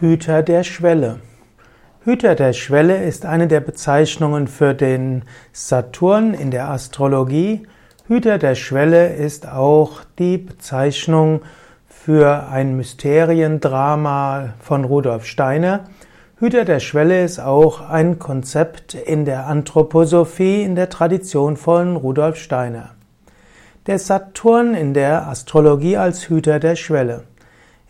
Hüter der Schwelle. Hüter der Schwelle ist eine der Bezeichnungen für den Saturn in der Astrologie. Hüter der Schwelle ist auch die Bezeichnung für ein Mysteriendrama von Rudolf Steiner. Hüter der Schwelle ist auch ein Konzept in der Anthroposophie in der Tradition von Rudolf Steiner. Der Saturn in der Astrologie als Hüter der Schwelle.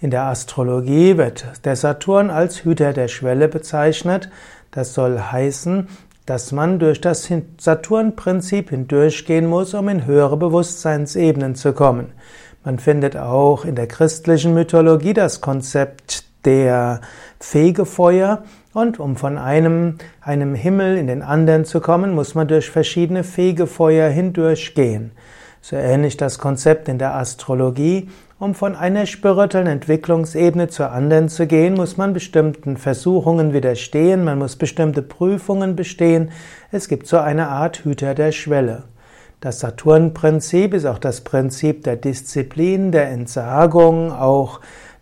In der Astrologie wird der Saturn als Hüter der Schwelle bezeichnet. Das soll heißen, dass man durch das Saturn-Prinzip hindurchgehen muss, um in höhere Bewusstseinsebenen zu kommen. Man findet auch in der christlichen Mythologie das Konzept der Fegefeuer und um von einem, einem Himmel in den anderen zu kommen, muss man durch verschiedene Fegefeuer hindurchgehen. So ähnlich das Konzept in der Astrologie. Um von einer spirituellen Entwicklungsebene zur anderen zu gehen, muss man bestimmten Versuchungen widerstehen, man muss bestimmte Prüfungen bestehen. Es gibt so eine Art Hüter der Schwelle. Das Saturn-Prinzip ist auch das Prinzip der Disziplin, der Entsagung, auch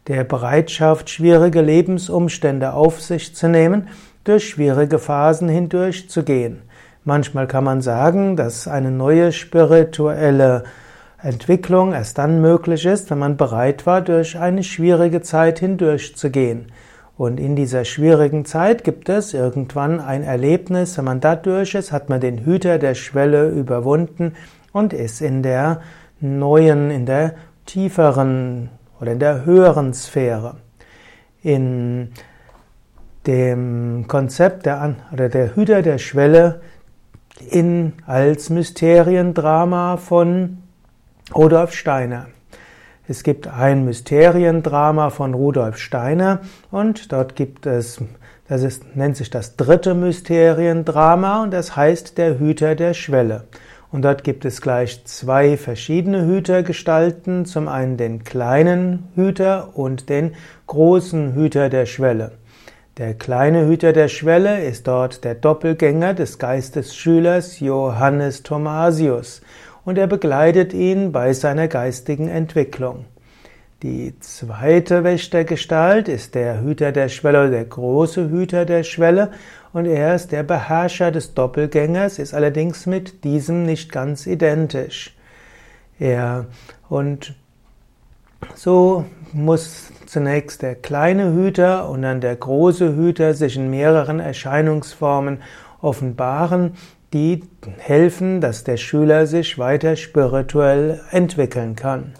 der Bereitschaft, schwierige Lebensumstände auf sich zu nehmen, durch schwierige Phasen hindurchzugehen. Manchmal kann man sagen, dass eine neue spirituelle Entwicklung erst dann möglich ist, wenn man bereit war, durch eine schwierige Zeit hindurchzugehen. Und in dieser schwierigen Zeit gibt es irgendwann ein Erlebnis, wenn man da durch ist, hat man den Hüter der Schwelle überwunden und ist in der neuen, in der tieferen oder in der höheren Sphäre. In dem Konzept der, oder der Hüter der Schwelle in, als Mysteriendrama von Rudolf Steiner. Es gibt ein Mysteriendrama von Rudolf Steiner und dort gibt es, das ist, nennt sich das dritte Mysteriendrama und das heißt der Hüter der Schwelle. Und dort gibt es gleich zwei verschiedene Hütergestalten, zum einen den kleinen Hüter und den großen Hüter der Schwelle. Der kleine Hüter der Schwelle ist dort der Doppelgänger des Geistesschülers Johannes Thomasius und er begleitet ihn bei seiner geistigen Entwicklung. Die zweite Wächtergestalt ist der Hüter der Schwelle, der große Hüter der Schwelle, und er ist der Beherrscher des Doppelgängers, ist allerdings mit diesem nicht ganz identisch. Er und so muss zunächst der kleine Hüter und dann der große Hüter sich in mehreren Erscheinungsformen offenbaren, die helfen, dass der Schüler sich weiter spirituell entwickeln kann.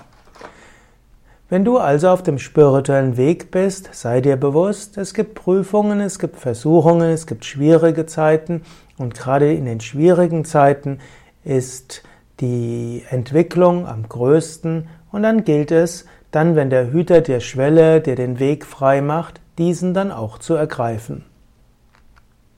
Wenn du also auf dem spirituellen Weg bist, sei dir bewusst, es gibt Prüfungen, es gibt Versuchungen, es gibt schwierige Zeiten und gerade in den schwierigen Zeiten ist die Entwicklung am größten und dann gilt es, dann, wenn der Hüter der Schwelle dir den Weg frei macht, diesen dann auch zu ergreifen.